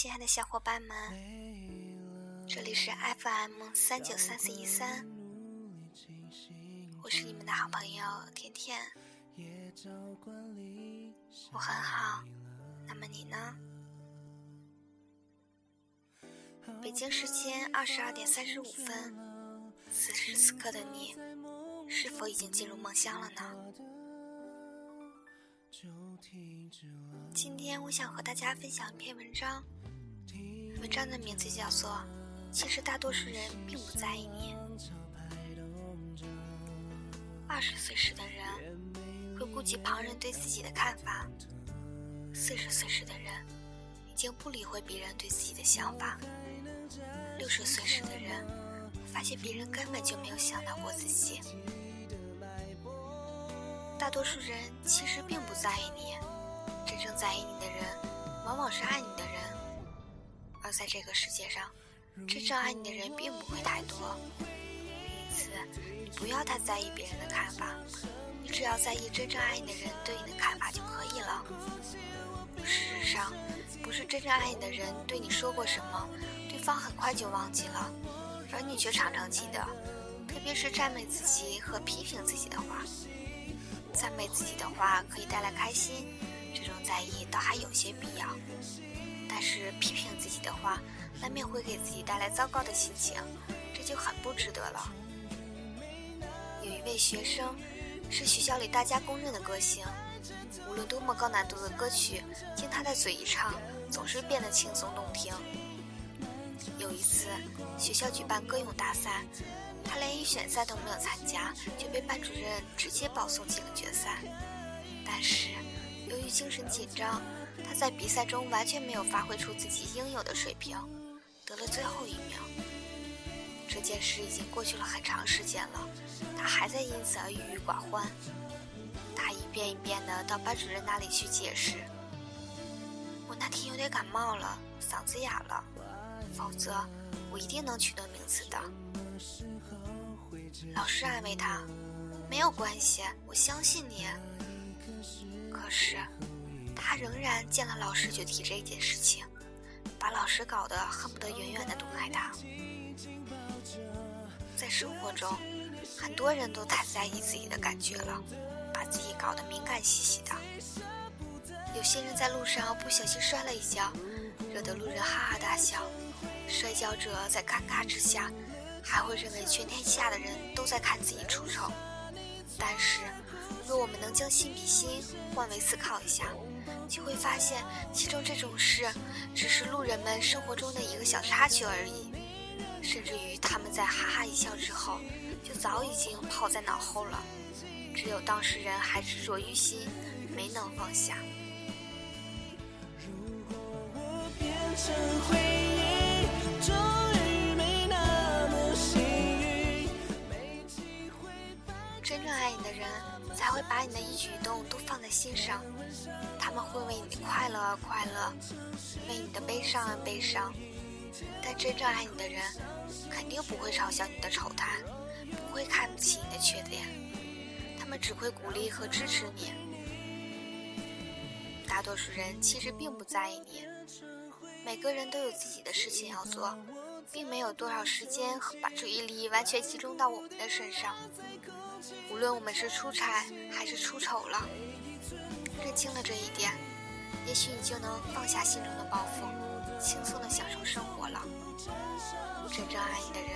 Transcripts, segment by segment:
亲爱的小伙伴们，这里是 FM 三九三四一三，我是你们的好朋友甜甜，我很好，那么你呢？北京时间二十二点三十五分，此时此刻的你，是否已经进入梦乡了呢？今天我想和大家分享一篇文章，文章的名字叫做《其实大多数人并不在意你》。二十岁时的人会顾及旁人对自己的看法，四十岁时的人已经不理会别人对自己的想法，六十岁时的人发现别人根本就没有想到过自己。大多数人其实并不在意你。真正在意你的人，往往是爱你的人。而在这个世界上，真正爱你的人并不会太多。因此，你不要太在意别人的看法，你只要在意真正爱你的人对你的看法就可以了。事实上，不是真正爱你的人对你说过什么，对方很快就忘记了，而你却常常记得。特别是赞美自己和批评自己的话，赞美自己的话可以带来开心。这种在意倒还有些必要，但是批评自己的话，难免会给自己带来糟糕的心情，这就很不值得了。有一位学生，是学校里大家公认的歌星，无论多么高难度的歌曲，经他的嘴一唱，总是变得轻松动听。有一次，学校举办歌咏大赛，他连预选赛都没有参加，就被班主任直接保送进了决赛。但是。由于精神紧张，他在比赛中完全没有发挥出自己应有的水平，得了最后一名。这件事已经过去了很长时间了，他还在因此而郁郁寡欢。他一遍一遍地到班主任那里去解释：“我那天有点感冒了，嗓子哑了，否则我一定能取得名次的。”老师安慰他：“没有关系，我相信你。”可是，他仍然见了老师就提这件事情，把老师搞得恨不得远远的躲开他。在生活中，很多人都太在意自己的感觉了，把自己搞得敏感兮兮的。有些人在路上不小心摔了一跤，惹得路人哈哈大笑，摔跤者在尴尬之下，还会认为全天下的人都在看自己出丑。但是，若我们能将心比心，换位思考一下，就会发现其中这种事只是路人们生活中的一个小插曲而已，甚至于他们在哈哈一笑之后，就早已经抛在脑后了。只有当事人还执着于心，没能放下。如果我变成回忆，真正爱你的人。才会把你的一举一动都放在心上，他们会为你的快乐而快乐，为你的悲伤而悲伤。但真正爱你的人，肯定不会嘲笑你的丑态，不会看不起你的缺点，他们只会鼓励和支持你。大多数人其实并不在意你，每个人都有自己的事情要做，并没有多少时间和把注意力完全集中到我们的身上。无论我们是出差还是出丑了，认清了这一点，也许你就能放下心中的包袱，轻松的享受生活了。真正爱你的人，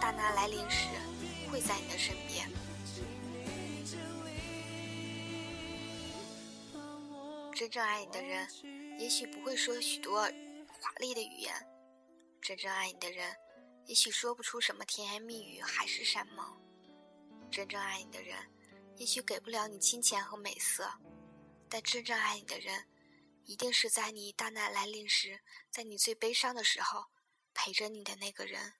大难来临时会在你的身边。真正爱你的人，也许不会说许多华丽的语言。真正爱你的人，也许说不出什么甜言蜜语、海誓山盟。真正爱你的人，也许给不了你金钱和美色，但真正爱你的人，一定是在你大难来临时，在你最悲伤的时候，陪着你的那个人。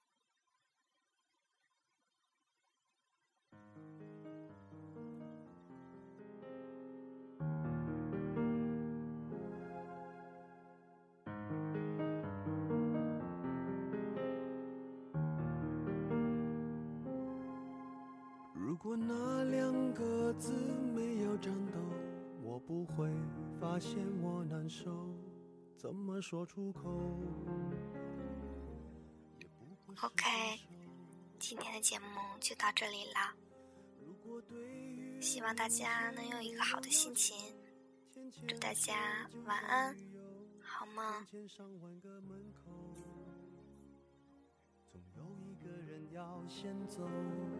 如果那两个字没有颤抖，我不会发现我难受。怎么说出口。OK，今天的节目就到这里了。希望大家能有一个好的心情。祝大家晚安，好梦。怀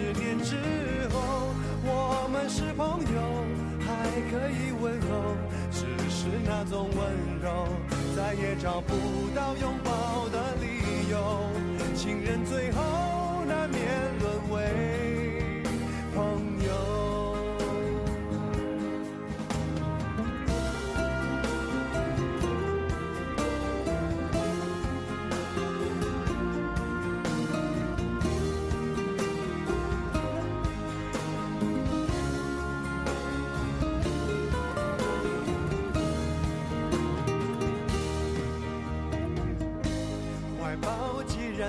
是那种温柔，再也找不到拥抱的理由。情人最后难免沦为